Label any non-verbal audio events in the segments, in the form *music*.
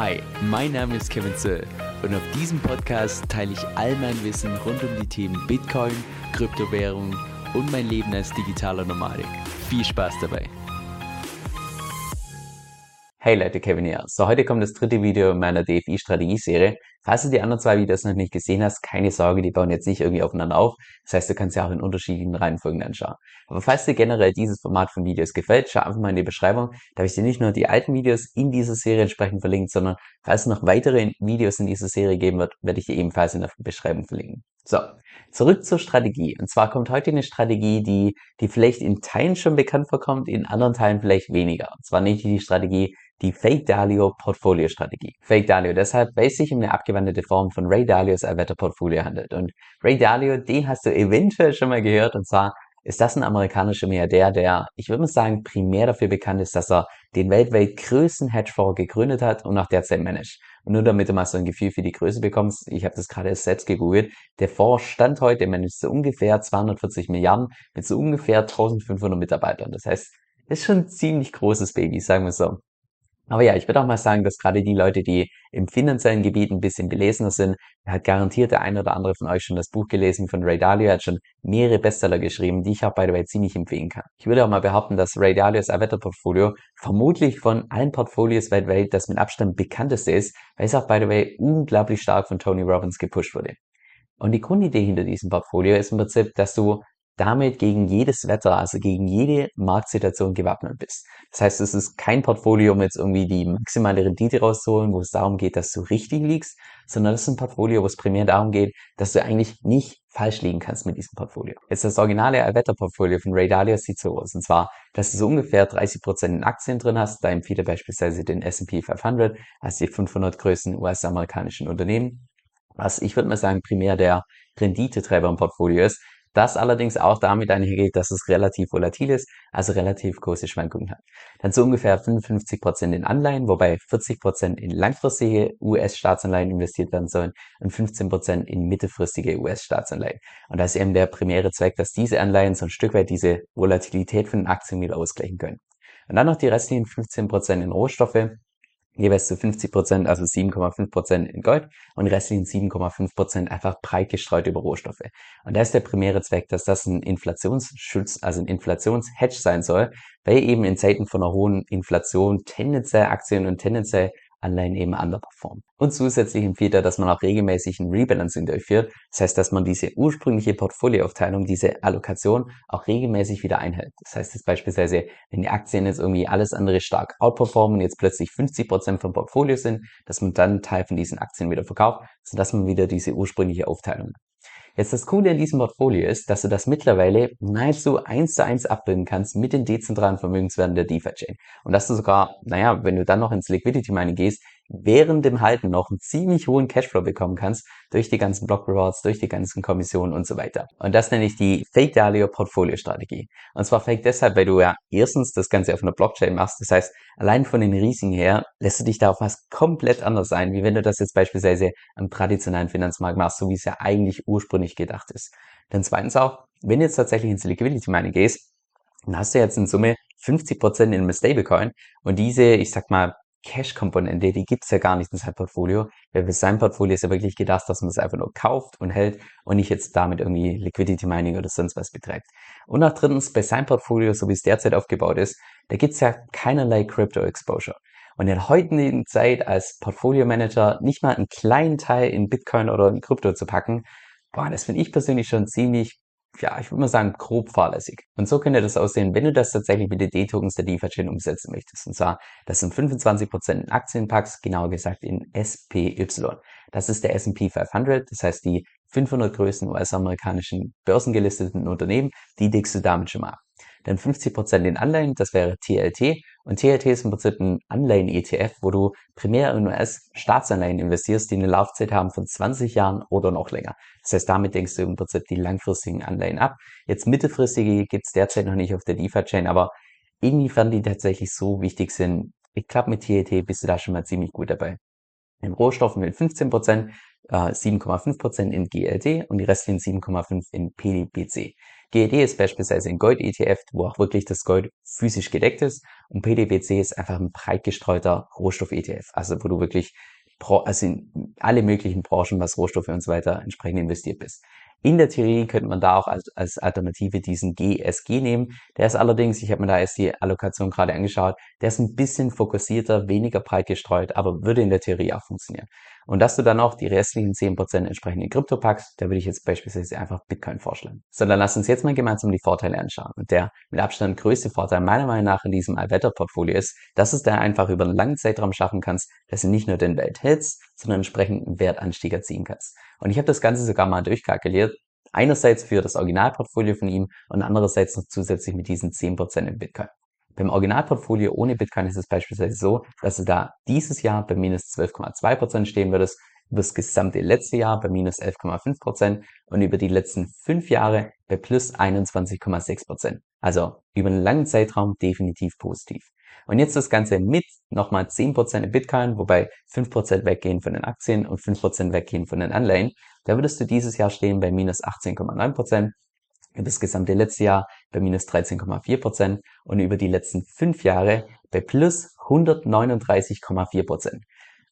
Hi, mein Name ist Kevin Zöll und auf diesem Podcast teile ich all mein Wissen rund um die Themen Bitcoin, Kryptowährung und mein Leben als digitaler Nomadik. Viel Spaß dabei! Hey Leute, Kevin hier. So, heute kommt das dritte Video in meiner DFI-Strategie-Serie. Falls du die anderen zwei Videos noch nicht gesehen hast, keine Sorge, die bauen jetzt nicht irgendwie aufeinander auf. Das heißt, du kannst ja auch in unterschiedlichen Reihenfolgen anschauen. Aber falls dir generell dieses Format von Videos gefällt, schau einfach mal in die Beschreibung. Da habe ich dir nicht nur die alten Videos in dieser Serie entsprechend verlinkt, sondern falls es noch weitere Videos in dieser Serie geben wird, werde ich dir ebenfalls in der Beschreibung verlinken. So, zurück zur Strategie. Und zwar kommt heute eine Strategie, die, die vielleicht in Teilen schon bekannt vorkommt, in anderen Teilen vielleicht weniger. Und zwar nicht die Strategie, die Fake Dalio Portfolio Strategie. Fake Dalio deshalb, weil es sich um eine abgewandelte Form von Ray Dalios Erwetter Portfolio handelt. Und Ray Dalio, den hast du eventuell schon mal gehört, und zwar ist das ein amerikanischer Milliardär, der, ich würde mal sagen, primär dafür bekannt ist, dass er den weltweit größten Hedgefonds gegründet hat und auch derzeit managt. Und nur damit du mal so ein Gefühl für die Größe bekommst, ich habe das gerade selbst gegoogelt, der Fonds stand heute managt so ungefähr 240 Milliarden mit so ungefähr 1500 Mitarbeitern. Das heißt, ist schon ein ziemlich großes Baby, sagen wir so. Aber ja, ich würde auch mal sagen, dass gerade die Leute, die im finanziellen Gebiet ein bisschen belesener sind, hat garantiert der eine oder andere von euch schon das Buch gelesen von Ray Dalio. Hat schon mehrere Bestseller geschrieben, die ich auch by the way ziemlich empfehlen kann. Ich würde auch mal behaupten, dass Ray Dalios Erwetter-Portfolio vermutlich von allen Portfolios weltweit das mit Abstand bekannteste ist, weil es auch by the way unglaublich stark von Tony Robbins gepusht wurde. Und die Grundidee hinter diesem Portfolio ist im Prinzip, dass du damit gegen jedes Wetter, also gegen jede Marktsituation gewappnet bist. Das heißt, es ist kein Portfolio, um jetzt irgendwie die maximale Rendite rauszuholen, wo es darum geht, dass du richtig liegst, sondern das ist ein Portfolio, wo es primär darum geht, dass du eigentlich nicht falsch liegen kannst mit diesem Portfolio. Jetzt das originale Wetterportfolio von Ray Dalio sieht so aus. Und zwar, dass du so ungefähr 30% in Aktien drin hast. Da empfiehlt er beispielsweise den S&P 500 als die 500 größten US-amerikanischen Unternehmen. Was ich würde mal sagen, primär der Renditetreiber im Portfolio ist. Das allerdings auch damit einhergeht, dass es relativ volatil ist, also relativ große Schwankungen hat. Dann so ungefähr 55% in Anleihen, wobei 40% in langfristige US-Staatsanleihen investiert werden sollen und 15% in mittelfristige US-Staatsanleihen. Und da ist eben der primäre Zweck, dass diese Anleihen so ein Stück weit diese Volatilität von Aktien wieder ausgleichen können. Und dann noch die restlichen 15% in Rohstoffe, jeweils zu 50 Prozent, also 7,5 Prozent in Gold und restlichen 7,5 Prozent einfach breit gestreut über Rohstoffe. Und da ist der primäre Zweck, dass das ein Inflationsschutz, also ein Inflationshedge sein soll, weil eben in Zeiten von einer hohen Inflation tendenziell Aktien und tendenziell Anleihen eben underperformen. Und zusätzlich empfiehlt er, dass man auch regelmäßig ein Rebalancing durchführt. Das heißt, dass man diese ursprüngliche Portfolioaufteilung, diese Allokation auch regelmäßig wieder einhält. Das heißt jetzt beispielsweise, wenn die Aktien jetzt irgendwie alles andere stark outperformen, jetzt plötzlich 50 Prozent vom Portfolio sind, dass man dann einen Teil von diesen Aktien wieder verkauft, sodass man wieder diese ursprüngliche Aufteilung hat. Jetzt das Coole in diesem Portfolio ist, dass du das mittlerweile nahezu eins zu eins abbilden kannst mit den dezentralen Vermögenswerten der DeFi-Chain. Und dass du sogar, naja, wenn du dann noch ins Liquidity Mining gehst, während dem Halten noch einen ziemlich hohen Cashflow bekommen kannst durch die ganzen Block Rewards, durch die ganzen Kommissionen und so weiter. Und das nenne ich die Fake Dalio Portfolio Strategie. Und zwar fake deshalb, weil du ja erstens das Ganze auf einer Blockchain machst. Das heißt, allein von den Risiken her lässt du dich da auf was komplett anders ein, wie wenn du das jetzt beispielsweise am traditionellen Finanzmarkt machst, so wie es ja eigentlich ursprünglich gedacht ist. Dann zweitens auch, wenn du jetzt tatsächlich ins Liquidity Mining gehst, dann hast du jetzt in Summe 50% in einem Stablecoin und diese, ich sag mal, Cash-Komponente, die gibt's ja gar nicht in seinem Portfolio. Weil für sein Portfolio ist ja wirklich gedacht, dass man es einfach nur kauft und hält und nicht jetzt damit irgendwie Liquidity Mining oder sonst was betreibt. Und auch drittens, bei seinem Portfolio, so wie es derzeit aufgebaut ist, da gibt's ja keinerlei Crypto Exposure. Und in der heutigen Zeit als Portfolio Manager nicht mal einen kleinen Teil in Bitcoin oder in Krypto zu packen, boah, das finde ich persönlich schon ziemlich ja, ich würde mal sagen, grob fahrlässig. Und so könnte das aussehen, wenn du das tatsächlich mit den D-Tokens der DeFi-Chain umsetzen möchtest. Und zwar, das sind 25% in Aktienpacks, genauer gesagt in SPY. Das ist der S&P 500, das heißt die 500 größten US-amerikanischen börsengelisteten Unternehmen, die deckst du damit schon mal ab. Dann 50% in Anleihen, das wäre TLT. Und TLT ist im Prinzip ein Anleihen-ETF, wo du primär in US-Staatsanleihen investierst, die eine Laufzeit haben von 20 Jahren oder noch länger. Das heißt, damit denkst du im Prinzip die langfristigen Anleihen ab. Jetzt mittelfristige gibt's derzeit noch nicht auf der DeFi-Chain, aber inwiefern die tatsächlich so wichtig sind, ich glaube, mit TLT bist du da schon mal ziemlich gut dabei. In Rohstoffen mit 15%, 7,5% äh, in GLD und die restlichen 7,5% in PDBC. GED ist beispielsweise ein Gold-ETF, wo auch wirklich das Gold physisch gedeckt ist. Und PDWC ist einfach ein breit gestreuter Rohstoff-ETF, also wo du wirklich also in alle möglichen Branchen, was Rohstoffe und so weiter entsprechend investiert bist. In der Theorie könnte man da auch als, als Alternative diesen GSG nehmen. Der ist allerdings, ich habe mir da erst die Allokation gerade angeschaut, der ist ein bisschen fokussierter, weniger breit gestreut, aber würde in der Theorie auch funktionieren. Und dass du dann auch die restlichen 10% entsprechend in Krypto packst, da würde ich jetzt beispielsweise einfach Bitcoin vorschlagen. So, dann lass uns jetzt mal gemeinsam die Vorteile anschauen. Und der mit Abstand größte Vorteil meiner Meinung nach in diesem Allwetter-Portfolio ist, dass es da einfach über einen langen Zeitraum schaffen kannst, dass du nicht nur den Welt hältst, sondern entsprechend einen Wertanstieg erzielen kannst. Und ich habe das Ganze sogar mal durchkalkuliert. Einerseits für das Originalportfolio von ihm und andererseits noch zusätzlich mit diesen 10% in Bitcoin. Beim Originalportfolio ohne Bitcoin ist es beispielsweise so, dass du da dieses Jahr bei minus 12,2% stehen würdest, über das gesamte letzte Jahr bei minus 11,5% und über die letzten fünf Jahre bei plus 21,6%. Also über einen langen Zeitraum definitiv positiv. Und jetzt das Ganze mit nochmal 10% in Bitcoin, wobei 5% weggehen von den Aktien und 5% weggehen von den Anleihen. Da würdest du dieses Jahr stehen bei minus 18,9%, über das gesamte letzte Jahr bei minus 13,4% und über die letzten fünf Jahre bei plus 139,4%.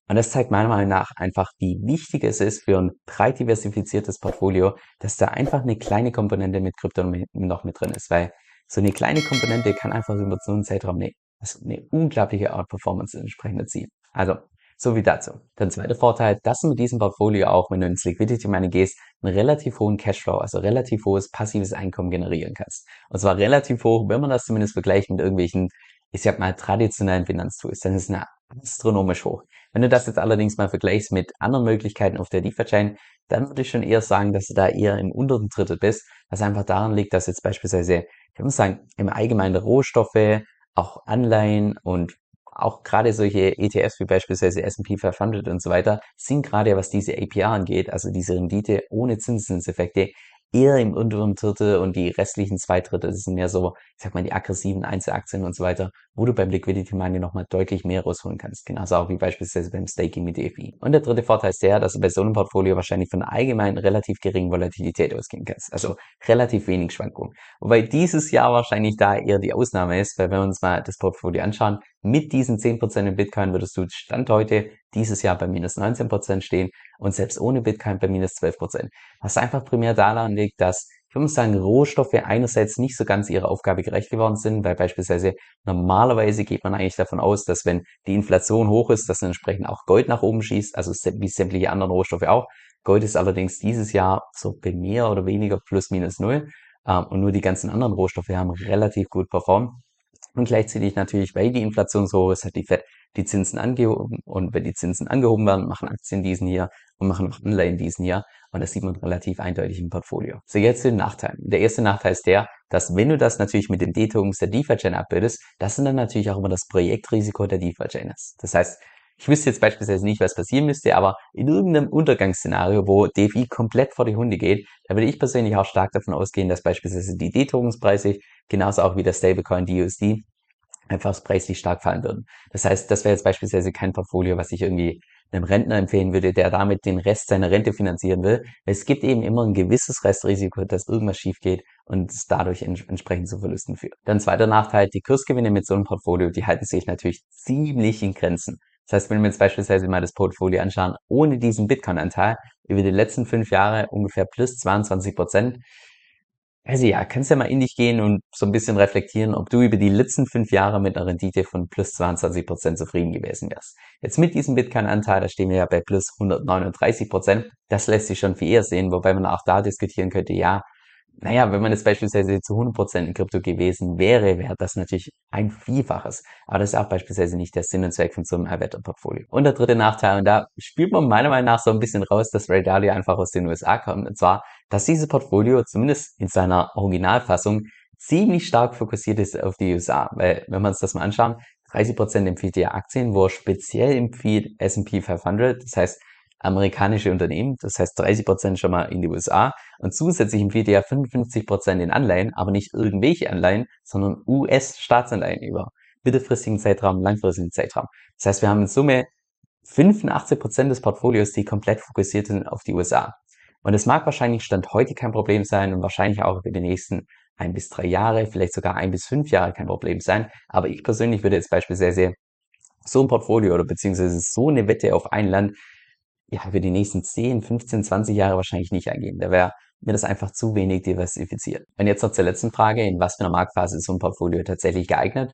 Und das zeigt meiner Meinung nach einfach, wie wichtig es ist für ein breit diversifiziertes Portfolio, dass da einfach eine kleine Komponente mit Krypto noch mit drin ist, weil so eine kleine Komponente kann einfach über so einen Zeitraum eine also eine unglaubliche Outperformance entsprechend erzielen. Also, so wie dazu. Der zweite Vorteil, dass du mit diesem Portfolio auch, wenn du ins Liquidity Mining gehst, einen relativ hohen Cashflow, also relativ hohes passives Einkommen generieren kannst. Und zwar relativ hoch, wenn man das zumindest vergleicht mit irgendwelchen, ich sag mal, traditionellen Finanztools, dann ist es astronomisch hoch. Wenn du das jetzt allerdings mal vergleichst mit anderen Möglichkeiten auf der DeFi-Chain, dann würde ich schon eher sagen, dass du da eher im unteren Drittel bist, was einfach daran liegt, dass jetzt beispielsweise, ich muss sagen, im Allgemeinen Rohstoffe, auch Anleihen und auch gerade solche ETFs wie beispielsweise S&P 500 und so weiter sind gerade, was diese APR angeht, also diese Rendite ohne Zinseszinseffekte, eher im unteren Drittel und die restlichen zwei Drittel, das sind mehr so, ich sag mal, die aggressiven Einzelaktien und so weiter, wo du beim Liquidity Mining nochmal deutlich mehr rausholen kannst. Genauso auch wie beispielsweise beim Staking mit DeFi. Und der dritte Vorteil ist der, dass du bei so einem Portfolio wahrscheinlich von allgemein relativ geringen Volatilität ausgehen kannst. Also relativ wenig Schwankungen. Wobei dieses Jahr wahrscheinlich da eher die Ausnahme ist, weil wenn wir uns mal das Portfolio anschauen, mit diesen 10% in Bitcoin würdest du Stand heute dieses Jahr bei minus 19% stehen und selbst ohne Bitcoin bei minus 12%. Was einfach primär daran liegt, dass ich würde sagen, Rohstoffe einerseits nicht so ganz ihrer Aufgabe gerecht geworden sind, weil beispielsweise normalerweise geht man eigentlich davon aus, dass wenn die Inflation hoch ist, dass entsprechend auch Gold nach oben schießt, also wie sämtliche anderen Rohstoffe auch. Gold ist allerdings dieses Jahr so bei mehr oder weniger plus minus null ähm, und nur die ganzen anderen Rohstoffe haben relativ gut performt. Und gleichzeitig natürlich, weil die Inflation so hoch ist, hat die Fed die Zinsen angehoben. Und wenn die Zinsen angehoben werden, machen Aktien diesen hier und machen auch Anleihen diesen hier. Und das sieht man relativ eindeutig im Portfolio. So, jetzt zu den Nachteilen. Der erste Nachteil ist der, dass wenn du das natürlich mit den D-Tokens der DeFi-Chain abbildest, das sind dann natürlich auch immer das Projektrisiko der DeFi-Chain ist. Das heißt, ich wüsste jetzt beispielsweise nicht, was passieren müsste, aber in irgendeinem Untergangsszenario, wo DeFi komplett vor die Hunde geht, da würde ich persönlich auch stark davon ausgehen, dass beispielsweise die D-Tokens preislich, genauso auch wie der Stablecoin DUSD, einfach preislich stark fallen würden. Das heißt, das wäre jetzt beispielsweise kein Portfolio, was ich irgendwie einem Rentner empfehlen würde, der damit den Rest seiner Rente finanzieren will. Es gibt eben immer ein gewisses Restrisiko, dass irgendwas schief geht und es dadurch entsprechend zu Verlusten führt. Dann zweiter Nachteil, die Kursgewinne mit so einem Portfolio, die halten sich natürlich ziemlich in Grenzen. Das heißt, wenn wir jetzt beispielsweise mal das Portfolio anschauen, ohne diesen Bitcoin-Anteil, über die letzten fünf Jahre ungefähr plus 22 Prozent, also ja, kannst ja mal in dich gehen und so ein bisschen reflektieren, ob du über die letzten fünf Jahre mit einer Rendite von plus 22 Prozent zufrieden gewesen wärst. Jetzt mit diesem Bitcoin-Anteil, da stehen wir ja bei plus 139%. Prozent. Das lässt sich schon viel eher sehen, wobei man auch da diskutieren könnte, ja, naja, wenn man jetzt beispielsweise zu 100% in Krypto gewesen wäre, wäre das natürlich ein Vielfaches. Aber das ist auch beispielsweise nicht der Sinn und Zweck von so einem Allwetterportfolio. Und der dritte Nachteil, und da spielt man meiner Meinung nach so ein bisschen raus, dass Ray Dalio einfach aus den USA kommt, und zwar, dass dieses Portfolio zumindest in seiner Originalfassung ziemlich stark fokussiert ist auf die USA. Weil, wenn wir uns das mal anschauen, 30% empfiehlt ja Aktien, wo er speziell empfiehlt S&P 500, das heißt, amerikanische Unternehmen, das heißt 30 Prozent schon mal in die USA und zusätzlich empfiehlt er 55 Prozent in Anleihen, aber nicht irgendwelche Anleihen, sondern US-Staatsanleihen über mittelfristigen Zeitraum, langfristigen Zeitraum. Das heißt, wir haben in Summe 85 Prozent des Portfolios, die komplett fokussiert sind auf die USA. Und es mag wahrscheinlich Stand heute kein Problem sein und wahrscheinlich auch für die nächsten ein bis drei Jahre, vielleicht sogar ein bis fünf Jahre kein Problem sein. Aber ich persönlich würde jetzt beispielsweise so ein Portfolio oder beziehungsweise so eine Wette auf ein Land ja, für die nächsten 10, 15, 20 Jahre wahrscheinlich nicht eingehen. Da wäre mir das einfach zu wenig diversifiziert. Und jetzt noch zur letzten Frage, in was für einer Marktphase ist so ein Portfolio tatsächlich geeignet?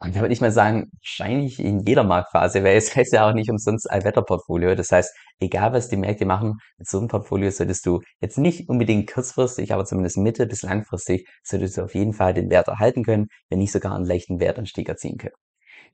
Und da würde ich mal sagen, wahrscheinlich in jeder Marktphase, weil es *laughs* heißt ja auch nicht umsonst Allwetterportfolio. Das heißt, egal was die Märkte machen, mit so einem Portfolio solltest du jetzt nicht unbedingt kurzfristig, aber zumindest mittel- bis langfristig, solltest du auf jeden Fall den Wert erhalten können, wenn nicht sogar einen leichten Wertanstieg erzielen können.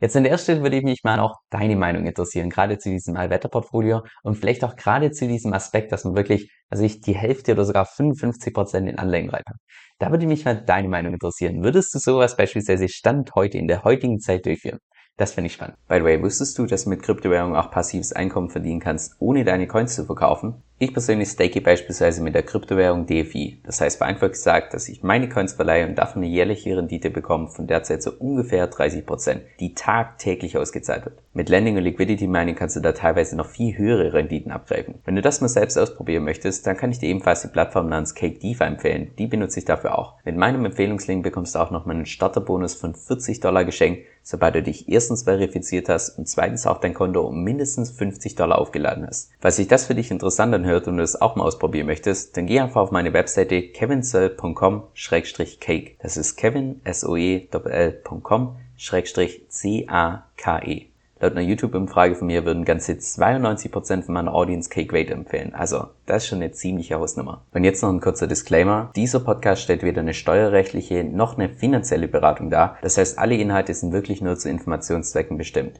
Jetzt an der Stelle würde ich mich mal auch deine Meinung interessieren, gerade zu diesem Allwetterportfolio und vielleicht auch gerade zu diesem Aspekt, dass man wirklich, also ich die Hälfte oder sogar 55 Prozent in Anleihen reinpackt. Da würde mich mal deine Meinung interessieren. Würdest du sowas beispielsweise Stand heute in der heutigen Zeit durchführen? Das finde ich spannend. By the way, wusstest du, dass du mit Kryptowährungen auch passives Einkommen verdienen kannst, ohne deine Coins zu verkaufen? Ich persönlich stake beispielsweise mit der Kryptowährung DFI. Das heißt vereinfacht gesagt, dass ich meine Coins verleihe und davon eine jährliche Rendite bekomme von derzeit so ungefähr 30%, die tagtäglich ausgezahlt wird. Mit Lending und Liquidity Mining kannst du da teilweise noch viel höhere Renditen abgreifen. Wenn du das mal selbst ausprobieren möchtest, dann kann ich dir ebenfalls die Plattform namens Cake DeFi empfehlen. Die benutze ich dafür auch. Mit meinem Empfehlungslink bekommst du auch noch mal einen Starterbonus von 40 Dollar geschenkt, sobald du dich erstens verifiziert hast und zweitens auch dein Konto um mindestens 50 Dollar aufgeladen hast. Falls sich das für dich interessant anhört und du es auch mal ausprobieren möchtest, dann geh einfach auf meine Webseite kevinsoe.com-cake. Das ist kevin, S-O-E-L.com-C-A-K-E. Laut einer YouTube-Umfrage von mir würden ganze 92% von meiner Audience Cake Rate empfehlen. Also, das ist schon eine ziemliche Hausnummer. Und jetzt noch ein kurzer Disclaimer. Dieser Podcast stellt weder eine steuerrechtliche noch eine finanzielle Beratung dar. Das heißt, alle Inhalte sind wirklich nur zu Informationszwecken bestimmt.